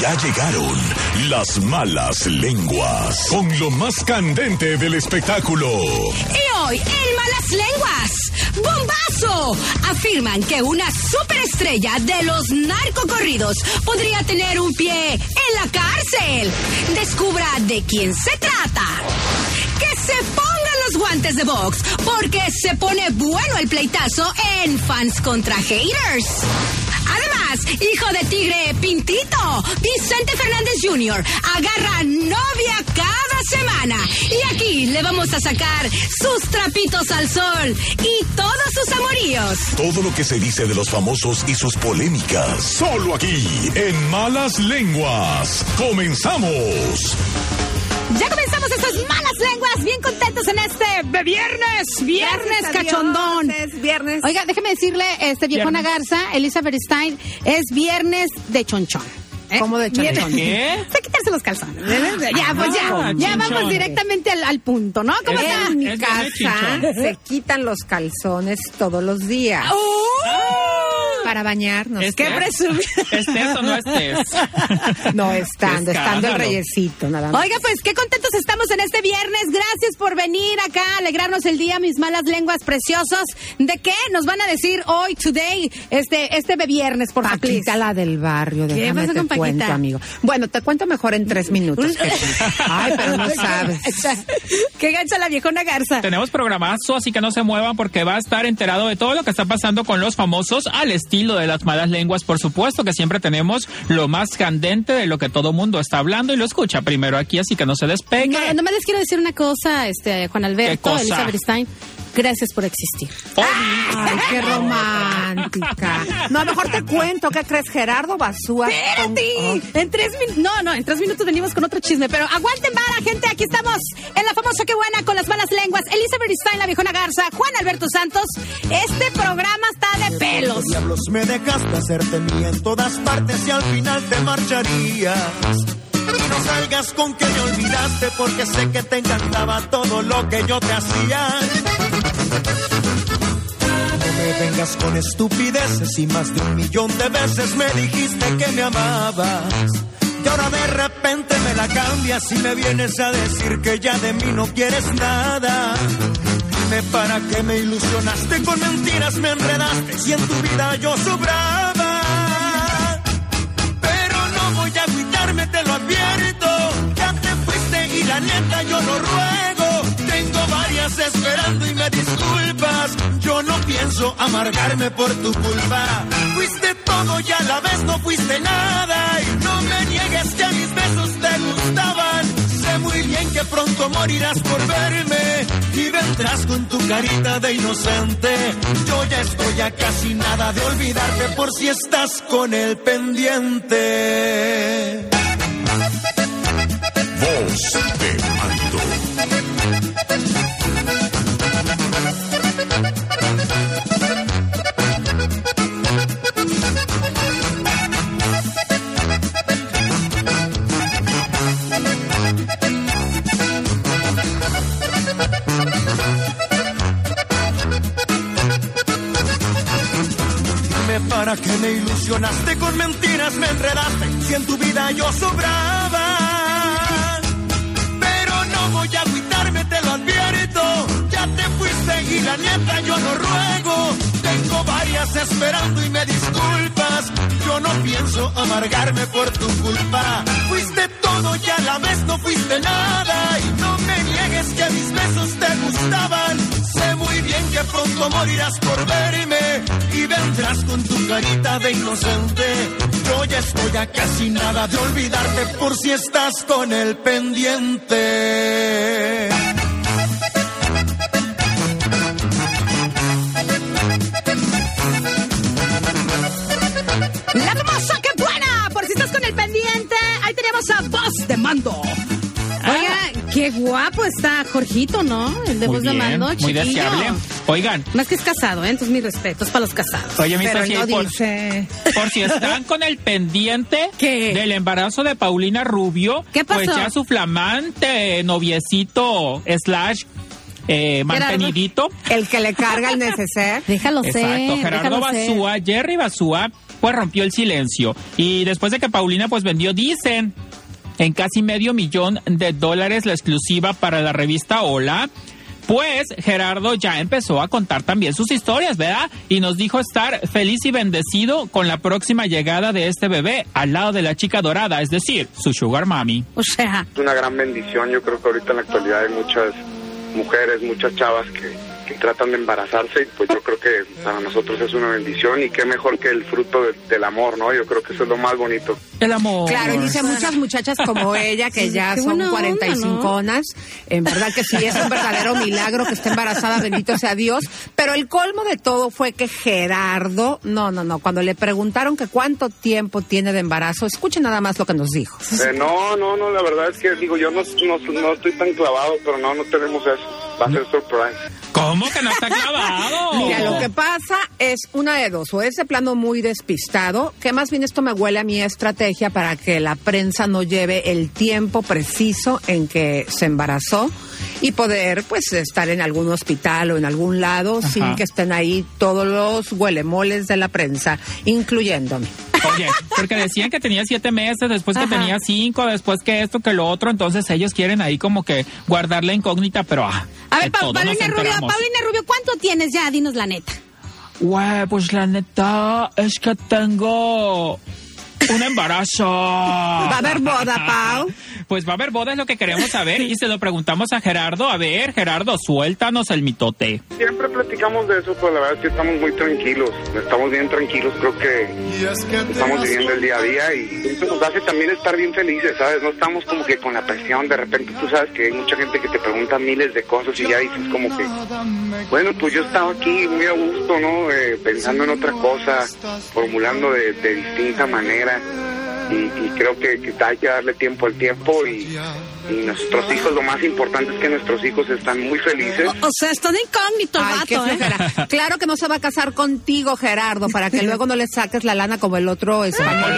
Ya llegaron las malas lenguas con lo más candente del espectáculo. Y hoy, en Malas Lenguas, ¡bombazo! Afirman que una superestrella de los narcocorridos podría tener un pie en la cárcel. Descubra de quién se trata. Que se pongan los guantes de box, porque se pone bueno el pleitazo en fans contra haters. Hijo de tigre Pintito, Vicente Fernández Jr. agarra novia cada semana. Y aquí le vamos a sacar sus trapitos al sol y todos sus amoríos. Todo lo que se dice de los famosos y sus polémicas. Solo aquí, en Malas Lenguas. ¡Comenzamos! Ya comenzamos estas malas lenguas, bien contentos en este de viernes, viernes Gracias cachondón. Es viernes. Oiga, déjeme decirle, este viejona Garza, Elizabeth Stein, es viernes de chonchón. ¿eh? ¿Cómo de chonchón? Viernes- ¿Qué? Quitarse los calzones. Ya, pues ya, Ah, ya chinchón. vamos directamente al, al punto, ¿no? ¿Cómo Es- está? En mi casa viernes se quitan los calzones todos los días para bañarnos. ¿Es ¿Qué que? presumir? ¿Estés o no estés? No, estando, Qué estando el reyesito, nada más. Oiga, pues qué contentos estamos en este viernes. Gracias por venir acá a alegrarnos el día, mis malas lenguas preciosos. ¿De qué nos van a decir hoy, today, este, este viernes, por favor? Paquita, la del barrio, ¿Qué déjame pasa te con Paquita? cuento, amigo. Bueno, te cuento mejor en tres minutos. Ay, pero no sabes. Qué gancha la viejona Garza. Tenemos programazo, así que no se muevan porque va a estar enterado de todo lo que está pasando con los famosos al estilo de las malas lenguas. Por supuesto que siempre tenemos lo más candente de lo que todo mundo está hablando y lo escucha primero aquí, así que no se despegue. No, nomás les quiero decir una cosa, este, Juan Alberto. Elizabeth Stein. Gracias por existir. Ay, qué romántica. No, mejor te cuento, ¿qué crees? Gerardo Basúa. con- Espérate. En tres minutos. No, no, en tres minutos venimos con otro chisme. Pero aguanten vara, gente. Aquí estamos en la famosa Que Buena con las malas lenguas. Elizabeth Stein, la viejona Garza, Juan Alberto Santos. Este programa está de pelos. Diablos, me dejaste hacerte mía en todas partes y al final te marcharías. No salgas con que me olvidaste porque sé que te encantaba todo lo que yo te hacía. No me vengas con estupideces y más de un millón de veces me dijiste que me amabas. Y ahora de repente me la cambias y me vienes a decir que ya de mí no quieres nada. Dime para qué me ilusionaste con mentiras, me enredaste si en tu vida yo sobraba. Pero no voy a agüitarme, te lo advierto. Ya te fuiste y la neta yo lo ruego. Tengo varias esperando y me disculpas. Yo no pienso amargarme por tu culpa. Fuiste todo y a la vez no fuiste nada. Y no me niegues que mis besos te gustaban. Sé muy bien que pronto morirás por verme y vendrás con tu carita de inocente. Yo ya estoy a casi nada de olvidarte por si estás con el pendiente. Voz para qué me ilusionaste con mentiras, me enredaste si en tu vida yo sobraba. Pero no voy a agüitarme, te lo advierto. Ya te fuiste y la neta yo no ruego. Tengo varias esperando y me disculpas. Yo no pienso amargarme por tu culpa. Fuiste todo y a la vez no fuiste nada. Y no me niegues que mis besos te gustaban. Muy bien que pronto morirás por verme y vendrás con tu carita de inocente. Yo ya estoy a casi nada de olvidarte por si estás con el pendiente. La famosa Que Buena. Por si estás con el pendiente, ahí tenemos a Voz de Mando. Qué guapo está Jorgito, ¿no? El de Muy Voz de bien, Mando, muy deseable. Oigan, Más que es casado, ¿eh? Entonces mis respetos para los casados. oye, mis no por, dice. por si están con el pendiente ¿Qué? del embarazo de Paulina Rubio, ¿Qué pasó? pues ya su flamante noviecito slash eh, mantenidito. El que le carga el neceser. Déjalo ser. Exacto, Gerardo. Basúa, Jerry Basúa, pues rompió el silencio. Y después de que Paulina pues vendió, dicen, en casi medio millón de dólares la exclusiva para la revista Hola, pues Gerardo ya empezó a contar también sus historias, ¿verdad? Y nos dijo estar feliz y bendecido con la próxima llegada de este bebé al lado de la chica dorada, es decir, su sugar mami. O sea, Es una gran bendición. Yo creo que ahorita en la actualidad hay muchas mujeres, muchas chavas que, que tratan de embarazarse y pues yo creo que para nosotros es una bendición y qué mejor que el fruto de- del amor, ¿no? Yo creo que eso es lo más bonito. El amor. Claro, y dice muchas muchachas como ella que ya son buena onda, 45 onas. En verdad que sí, es un verdadero milagro que esté embarazada, bendito sea Dios. Pero el colmo de todo fue que Gerardo, no, no, no, cuando le preguntaron que cuánto tiempo tiene de embarazo, escuchen nada más lo que nos dijo. Eh, no, no, no, la verdad es que digo, yo no, no, no estoy tan clavado, pero no, no tenemos eso. Va a ser surprise. ¿Cómo que no está clavado? Mira, lo que pasa es una de dos, o ese plano muy despistado, que más bien esto me huele a mi estrategia para que la prensa no lleve el tiempo preciso en que se embarazó y poder pues estar en algún hospital o en algún lado Ajá. sin que estén ahí todos los huelemoles de la prensa, incluyéndome. Oye, porque decían que tenía siete meses, después que Ajá. tenía cinco, después que esto, que lo otro, entonces ellos quieren ahí como que guardar la incógnita, pero ah. a ver, Pa- Paulina Rubio. Paulina Rubio, ¿cuánto tienes ya? Dinos la neta. Güey, pues la neta es que tengo un embarazo. ¿Va a haber boda, Pau? Pues va a haber boda, es lo que queremos saber. Y se lo preguntamos a Gerardo. A ver, Gerardo, suéltanos el mitote. Siempre platicamos de eso, pero la verdad es que estamos muy tranquilos. Estamos bien tranquilos, creo que estamos viviendo el día a día y eso nos hace también estar bien felices, ¿sabes? No estamos como que con la presión, de repente tú sabes que hay mucha gente que te pregunta miles de cosas y ya dices como que, bueno, pues yo estaba aquí muy a gusto, ¿no? Eh, pensando en otra cosa, formulando de, de distinta manera y, y creo que, que hay que darle tiempo al tiempo y, y nuestros hijos, lo más importante es que nuestros hijos están muy felices. O sea, está de incógnito, el Ay, qué vato, ¿eh? Claro que no se va a casar contigo, Gerardo, para que luego no le saques la lana como el otro español.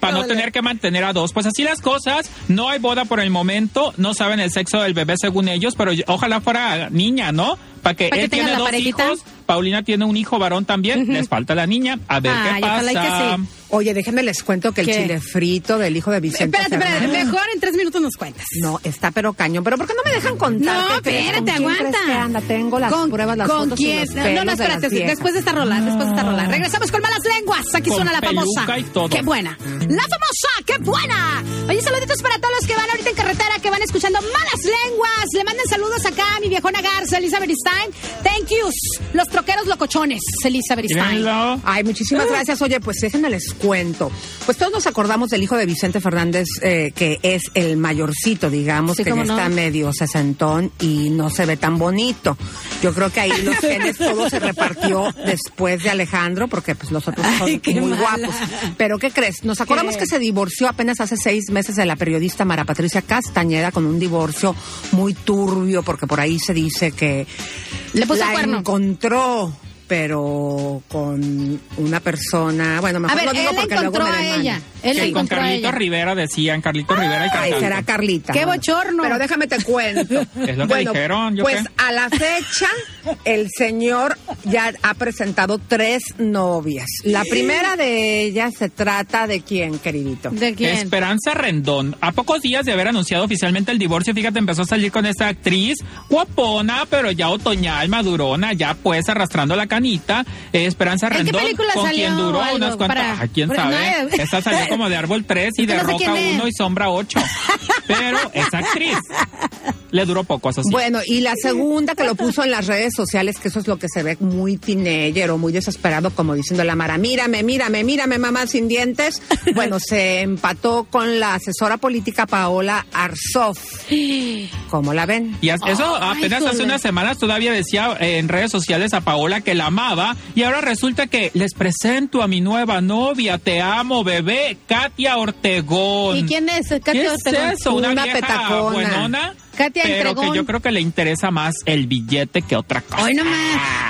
Para no tener que mantener a dos. Pues así las cosas. No hay boda por el momento. No saben el sexo del bebé según ellos, pero ojalá fuera niña, ¿no? Para que Pa' que él tengan tiene la dos parejita. hijos. Paulina tiene un hijo varón también. Les falta la niña. A ver qué y que pasa. sí. Oye, déjenme les cuento que el ¿Qué? chile frito del hijo de Vicente Espérate, espérate, Fernández- mejor en tres minutos nos cuentas. No, está pero cañón. ¿Pero por qué no me dejan contar? No, espérate, ¿Con quién aguanta. crees que anda? Tengo las ¿Con, pruebas, las ¿con fotos y quién? los no, no, de espérate, después de esta rola, después de esta rola. Regresamos con Malas Lenguas, aquí Con suena la famosa. y todo. ¡Qué buena! ¡La famosa! ¡Qué buena! Oye, saluditos para todos los que van ahorita en carretera, que van escuchando Malas Lenguas. Le mandan saludos acá a mi viejona Garza, Elizabeth Stein. Thank yous. Los troqueros locochones, Elizabeth Stein. Mírenlo. Ay, muchísimas gracias. Oye, pues déjenme les cuento. Pues todos nos acordamos del hijo de Vicente Fernández, eh, que es el mayorcito, digamos, Sí, que ya no. está medio sesentón y no se ve tan bonito. Yo creo que ahí los genes todo se repartió después de Alejandro, porque pues los otros son Ay, muy mala. guapos. Pero ¿qué crees? Nos acordamos ¿Qué? que se divorció apenas hace seis meses de la periodista Mara Patricia Castañeda con un divorcio muy turbio, porque por ahí se dice que Le puso la cuerno. encontró, pero con una persona. Bueno, A mejor ver, no digo él porque luego encontró me a ella. Él Que con encontró a Carlitos ella. Rivera decían, Carlitos Rivera y Ay, será Carlita. ¡Qué ¿no? bochorno! Pero déjame te cuento. Es lo que dijeron, ¿yo pues qué? a la fecha, el señor ya ha presentado tres novias. La primera de ellas se trata de quién, queridito. ¿De quién? Esperanza Rendón. A pocos días de haber anunciado oficialmente el divorcio, fíjate, empezó a salir con esta actriz guapona, pero ya otoñal, madurona, ya pues arrastrando la canita. Eh, Esperanza ¿En qué Rendón, película con salió quien duró algo unas cuantas. para- Ah, quién para- sabe. no. Esta salió como de Árbol 3 y de No sé Roca quién es. 1 y Sombra 8. Pero es actriz. Le duró poco, eso sí. Bueno, y la segunda que lo puso en las redes sociales, que eso es lo que se ve muy teenager o muy desesperado, como diciendo la Mara, mírame, mírame, mírame, mamá sin dientes. Bueno, se empató con la asesora política Paola Arzoff. ¿Cómo la ven? Y eso apenas hace unas semanas todavía decía eh, en redes sociales a Paola que la amaba y ahora resulta que les presento a mi nueva novia, te amo bebé, Katia Ortegón. ¿Y quién es? Katia ¿Qué Ortegón. es eso? Una, Una vieja petacona. buenona. Katia pero Entregón. que yo creo que le interesa más el billete que otra cosa. Hoy no me...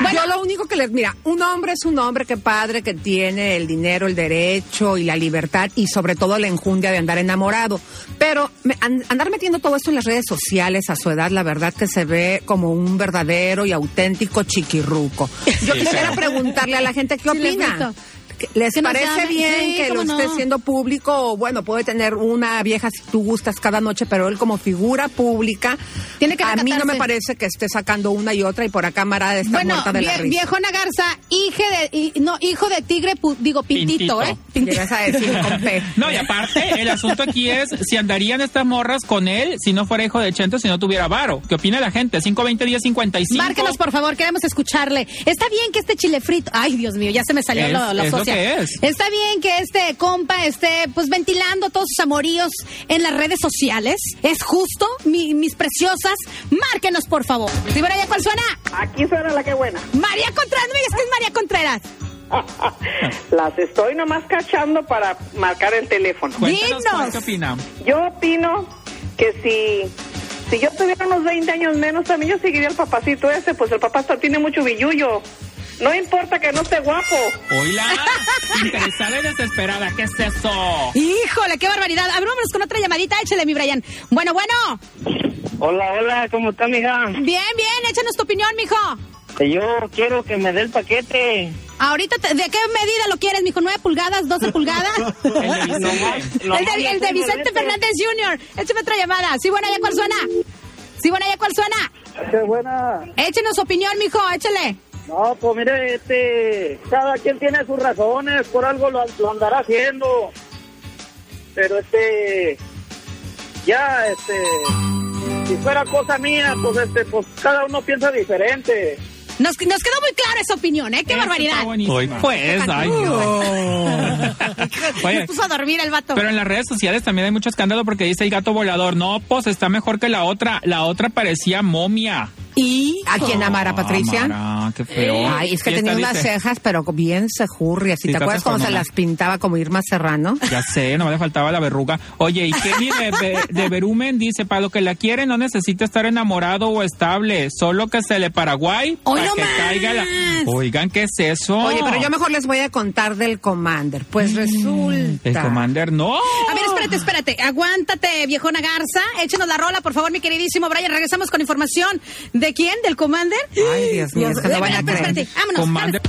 Bueno, yo lo único que les, mira, un hombre es un hombre que padre, que tiene el dinero, el derecho y la libertad y sobre todo la enjundia de andar enamorado. Pero me- an- andar metiendo todo esto en las redes sociales a su edad, la verdad que se ve como un verdadero y auténtico chiquirruco. Yo Sí, quisiera preguntarle a la gente qué Sí, le opina. ¿Les parece bien Sí, que lo esté no. haciendo público? O bueno, puede tener una vieja si tú gustas cada noche, pero él como figura pública, Tiene que a mí no me parece que esté sacando una y otra y por acá Mara está Bueno, muerta de la risa. viejona Garza, hije de, y- no, hijo de tigre, pu- digo, pintito, Pintito. ¿eh? ¿Qué vas a decir con P? No, y aparte, el asunto aquí es si andarían estas morras con él si no fuera hijo de Chente, si no tuviera varo. ¿Qué opina la gente? 520 10 55. Márquenos, por favor, queremos escucharle. Está bien que este chile frito. Ay, Dios mío, ya se me salió Es- lo, lo es que es. Está bien que este compa esté, pues, ventilando todos sus amoríos en las redes sociales. ¿Es justo, mi- mis preciosas? Márquenos, por favor. ¿Sí, ya cuál suena? Aquí suena la que buena. María Contreras, no que es María Contreras. Las estoy nomás cachando para marcar el teléfono. Cuéntanos, Dinos. ¿qué opina? Yo opino que si, si yo tuviera unos 20 años menos, también yo seguiría al papacito ese, pues el papá tiene mucho billullo. No importa que no esté guapo. Oila, interesada y desesperada, ¿qué es eso? Híjole, qué barbaridad. A ver, vámonos con otra llamadita. Échale, mi Brian. Bueno, bueno. Hola, hola, ¿cómo está, mija? Bien, bien. Échanos tu opinión, mijo. Yo quiero que me dé el paquete. Ahorita, te- ¿de qué medida lo quieres, mijo? ¿9 pulgadas? ¿12 pulgadas? El de Vicente. El, de, el de Vicente Fernández Jr. Échame otra llamada. Sí, bueno, ¿ya cuál suena? Sí, bueno, ¿ya cuál suena? Qué buena. Échenos su opinión, mijo. Échale. No, pues mire, este, cada quien tiene sus razones, por algo lo, lo andará haciendo. Pero este, ya, este, si fuera cosa mía, pues este, pues cada uno piensa diferente. Nos, nos quedó muy clara esa opinión, ¿eh? ¡Qué Eso barbaridad! buenísima. Pues, ay, no. Oye, puso a dormir el vato. Pero en las redes sociales también hay mucho escándalo porque dice el gato volador, no, pues está mejor que la otra. La otra parecía momia. ¿Y? ¿A quién amara, Patricia? Amara, qué feo. Ay, es que tenía unas dice, cejas, pero bien sejurrias. Sí, ¿Y te acuerdas cómo se las pintaba como Irma Serrano? Ya sé, no le faltaba la verruga. Oye, y Kenny de, de, Berumen dice, para lo que la quiere no necesita estar enamorado o estable, solo que se le Paraguay ¡Hoy para no que más! caiga la... Oigan, ¿qué es eso? Oye, pero yo mejor les voy a contar del Commander. Pues resulta... El Commander, no. A ver, espérate, espérate. Aguántate, viejona Garza. Échenos la rola, por favor, mi queridísimo Brian. Regresamos con información. ¿De quién? ¿Del Commander? Ay, Dios mío, que no Espérate, van a espérate, creer. espérate. Vámonos. Commander.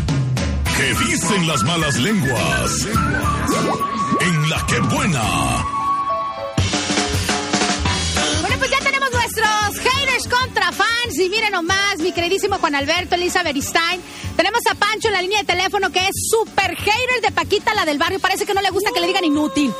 ¿Qué dicen las malas lenguas? En la que buena. Bueno, pues ya tenemos nuestros haters contra fans. Y miren nomás, mi queridísimo Juan Alberto, Elisa Beristain. Tenemos a Pancho en la línea de teléfono que es super hater de Paquita, la del barrio. Parece que no le gusta que le digan inútil.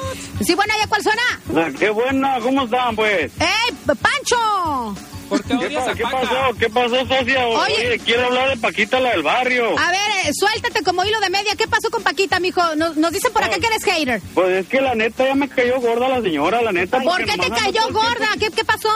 Sí, bueno, ¿ya cuál suena? Qué buena, ¿cómo están, pues? ¡Ey, Pancho! ¿Por qué odias a ¿Qué pasó? ¿Qué pasó, socia? Oye. Oye, quiero hablar de Paquita, la del barrio. A ver, eh, suéltate como hilo de media. ¿Qué pasó con Paquita, mijo? Nos, nos dicen por acá que eres hater. Pues es que la neta ya me cayó gorda la señora, la neta. ¿Por qué te cayó gorda? ¿Qué, qué pasó?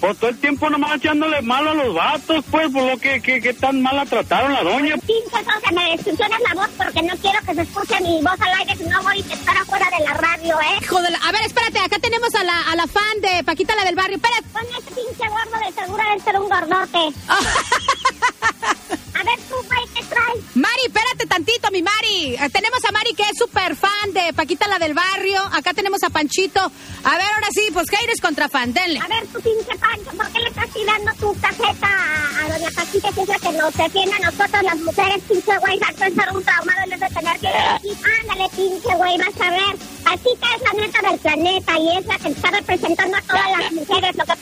Pues todo el tiempo nomás echándole malo a los vatos, pues, por lo que, que, que tan mal la trataron la doña. Pinche que me destruccionas la voz porque no quiero que se escuche mi voz al aire, si no voy a estar afuera de la radio, ¿eh? Hijo de la- A ver, espérate, acá tenemos a la, a la fan de Paquita, la del barrio. Espérate. Con ese pinche gordo debe ser un gordote. A ver tú, güey, ¿qué traes? Mari, espérate tantito, mi Mari. Eh, tenemos a Mari que es súper fan de Paquita, la del barrio. Acá tenemos a Panchito. A ver, ahora sí, pues haters contra fan, denle. A ver, tu pinche pancho, ¿por qué le estás tirando tu tarjeta a, a doña Paquita, que es la que nos defiende a nosotros las mujeres, pinche güey? Harto de ser un traumado en vez de tener que ándale, pinche güey, vas a ver. Paquita es la neta del planeta y es la que está representando a todas las mujeres. Lo que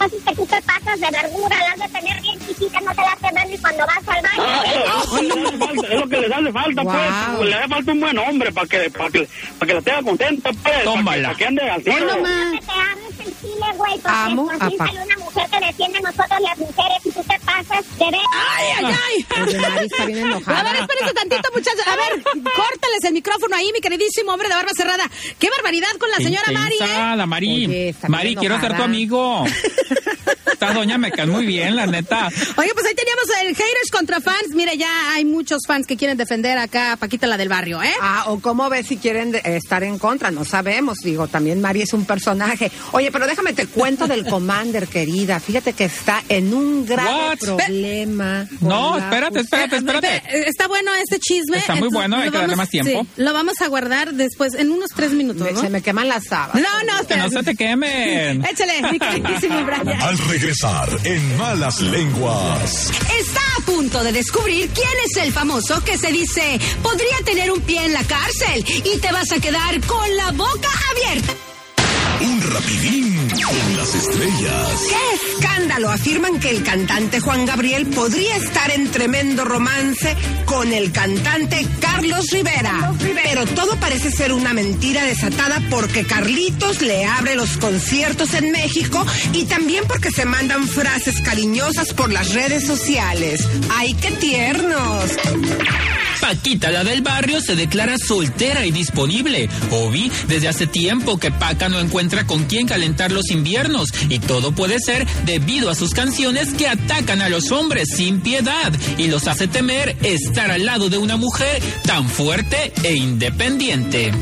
es te pasas de verdura, la has de tener bien chiquita, no te la haces ver ni cuando vas al baño. Es lo que les hace falta, Wow. pues. Le hace falta un buen hombre para que, para que, para que la tenga contenta, pues. Para que, Tómala. para que ande. Hoy No te hables el chile, güey, porque Amo por fin una mujer que defiende a nosotros las mujeres y tú te pasas de ver. ¡Ay, ay, ay! Oye, Mari está bien enojada. A ver, espérense tantito, muchachos. A ver, córtales el micrófono ahí, mi queridísimo hombre de barba cerrada. ¡Qué barbaridad con la señora Mari, eh! la Mari. Oye, Mari, quiero ser tu amigo. Esta doña me cae muy bien, la neta. Oye, pues ahí teníamos el haters contra fans. Mire, ya hay muchos fans que quieren defender acá a Paquita, la del barrio, ¿eh? Ah, o cómo ves si quieren de- estar en contra, no sabemos. Digo, también Mari es un personaje. Oye, pero déjame te cuento del Commander, querida. Fíjate que está en un grave What? problema. No, espérate, espérate, espérate. Eh, Está bueno este chisme. Está muy bueno, hay lo que darle vamos- más tiempo. sí, lo vamos a guardar después, en unos tres minutos, Me- ¿no? Se me queman las sábanas. No, no, Que espera. no se te quemen. Échale, mi queridísimo Brian. Al regresar en Malas Lenguas. Está a punto de descubrir quién es el famoso que se dice podría tener un pie en la cárcel y te vas a quedar con la boca abierta. Un rapidín con las estrellas. ¡Qué escándalo! Afirman que el cantante Juan Gabriel podría estar en tremendo romance con el cantante Carlos Rivera. Pero todo parece ser una mentira desatada porque Carlitos le abre los conciertos en México y también porque se mandan frases cariñosas por las redes sociales. ¡Ay, qué tiernos! Paquita, la del barrio, se declara soltera y disponible. Obi, desde hace tiempo que Paca no encuentra con quién calentar los inviernos. Y todo puede ser debido a sus canciones que atacan a los hombres sin piedad y los hace temer estar al lado de una mujer tan fuerte e independiente.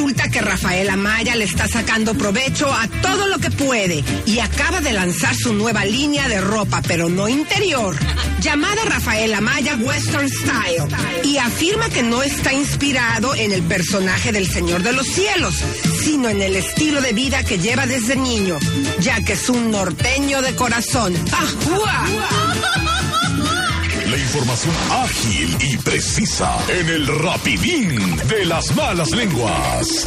Resulta que Rafael Amaya le está sacando provecho a todo lo que puede y acaba de lanzar su nueva línea de ropa, pero no interior, llamada Rafael Amaya Western Style. Y afirma que no está inspirado en el personaje del Señor de los Cielos, sino en el estilo de vida que lleva desde niño, ya que es un norteño de corazón. ¡Ajúa! Información ágil y precisa en el rapidín de las malas lenguas.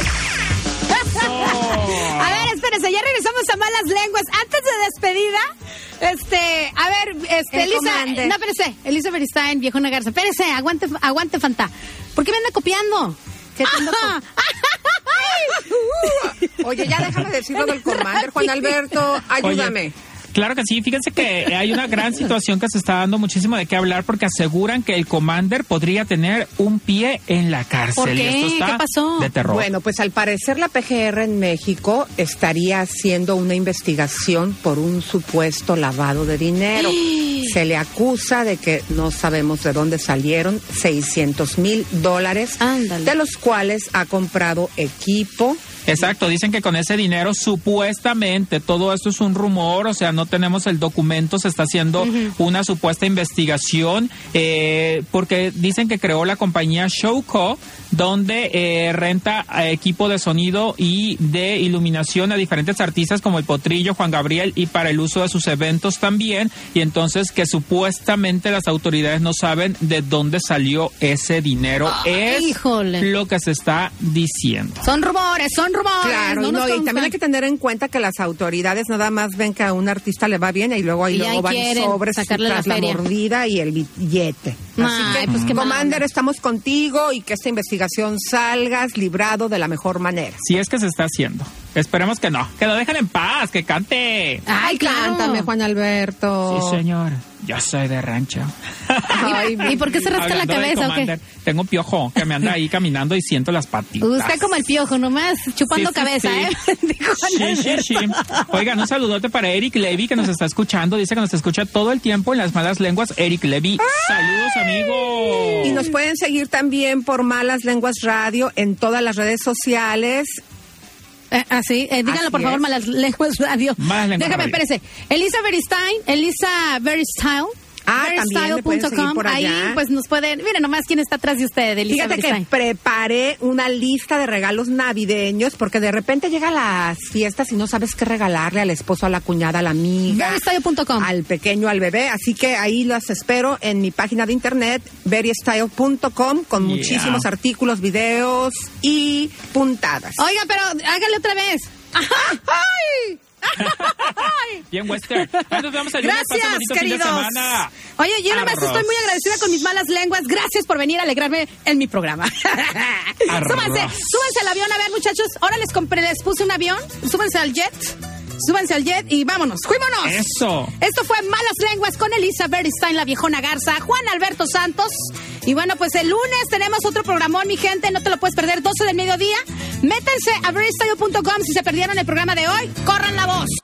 A ver, espérense, ya regresamos a malas lenguas. Antes de despedida, este, a ver, este, El Elisa, no, espérese, Elisa Beristain, viejona Garza, espérese, aguante, aguante, Fanta. ¿Por qué me anda copiando? ¿Qué te ando co- Oye, ya déjame decirlo del commander, Juan Alberto, ayúdame. Oye, Claro que sí, fíjense que hay una gran situación que se está dando muchísimo de qué hablar porque aseguran que el Commander podría tener un pie en la cárcel. ¿Por Y qué? esto está ¿Qué pasó? De terror. Bueno, pues al parecer la PGR en México estaría haciendo una investigación por un supuesto lavado de dinero. Se le acusa de que no sabemos de dónde salieron 600 mil dólares, Ándale. de los cuales ha comprado equipo. Exacto, dicen que con ese dinero supuestamente todo esto es un rumor, o sea, no tenemos el documento, se está haciendo una supuesta investigación eh, porque dicen que creó la compañía Showco donde eh, renta eh, equipo de sonido y de iluminación a diferentes artistas como el Potrillo, Juan Gabriel y para el uso de sus eventos también y entonces que supuestamente las autoridades no saben de dónde salió ese dinero. es híjole. lo que se está diciendo. Son rumores, son rumores. Claro, no no, y también hay que tener en cuenta que las autoridades nada más ven que a un artista le va bien y luego ahí Y luego ahí van sobres sacarle la la, mordida y el billete. Ay, Así que, pues qué Commander, estamos contigo y que esta investigación salgas librado de la mejor manera. Si es que se está haciendo. Esperemos que no. Que lo dejen en paz, que cante. Ay, claro. Cántame, Juan Alberto. Sí, señor. Yo soy de rancho. Ay, ¿Y por qué se rasca la cabeza o qué? Tengo un piojo que me anda ahí caminando y siento las patitas. Usted como el piojo, nomás chupando Sí, sí, cabeza, sí. ¿eh? Sí, sí, sí. Alberto. Oigan, un saludote para Eric Levy que nos está escuchando. Dice que nos escucha todo el tiempo en las malas lenguas. Eric Levy, saludos, amigo. Y nos pueden seguir también por Malas Lenguas Radio en todas las redes sociales. Eh, así, eh, díganlo Así por favor, es. malas lenguas radio. Malas Lenguas Déjame, Radio. espérese. Elisa Beristain, Elisa Veristyle. Ah, Ahí, pues nos pueden. Miren nomás quién está atrás de usted, Elisa Fíjate que preparé una lista de regalos navideños porque de repente llega las fiestas y no sabes qué regalarle al esposo, a la cuñada, a la amiga, Verystyle.com. al pequeño, al bebé. Así que ahí las espero en mi página de internet, verystyle.com, con Yeah. muchísimos artículos, videos y puntadas. Oiga, pero hágale otra vez. ¡Ay! Bien, Nos vemos el. Pasen Gracias, bonito fin de queridos. semana. Oye, yo nada más estoy muy agradecida con mis malas lenguas. Gracias por venir a alegrarme en mi programa. Súbanse, súbanse al avión. A ver, muchachos, ahora les compré, les puse un avión. Súbanse al jet. Súbanse al jet y vámonos. ¡Fuímonos! Eso. Esto fue Malas Lenguas con Elisa Beristain, la viejona Garza, Juan Alberto Santos. Y bueno, pues el lunes tenemos otro programón, mi gente. No te lo puedes perder, 12 del mediodía. Métanse a verystyle.com si se perdieron el programa de hoy. Corran la voz.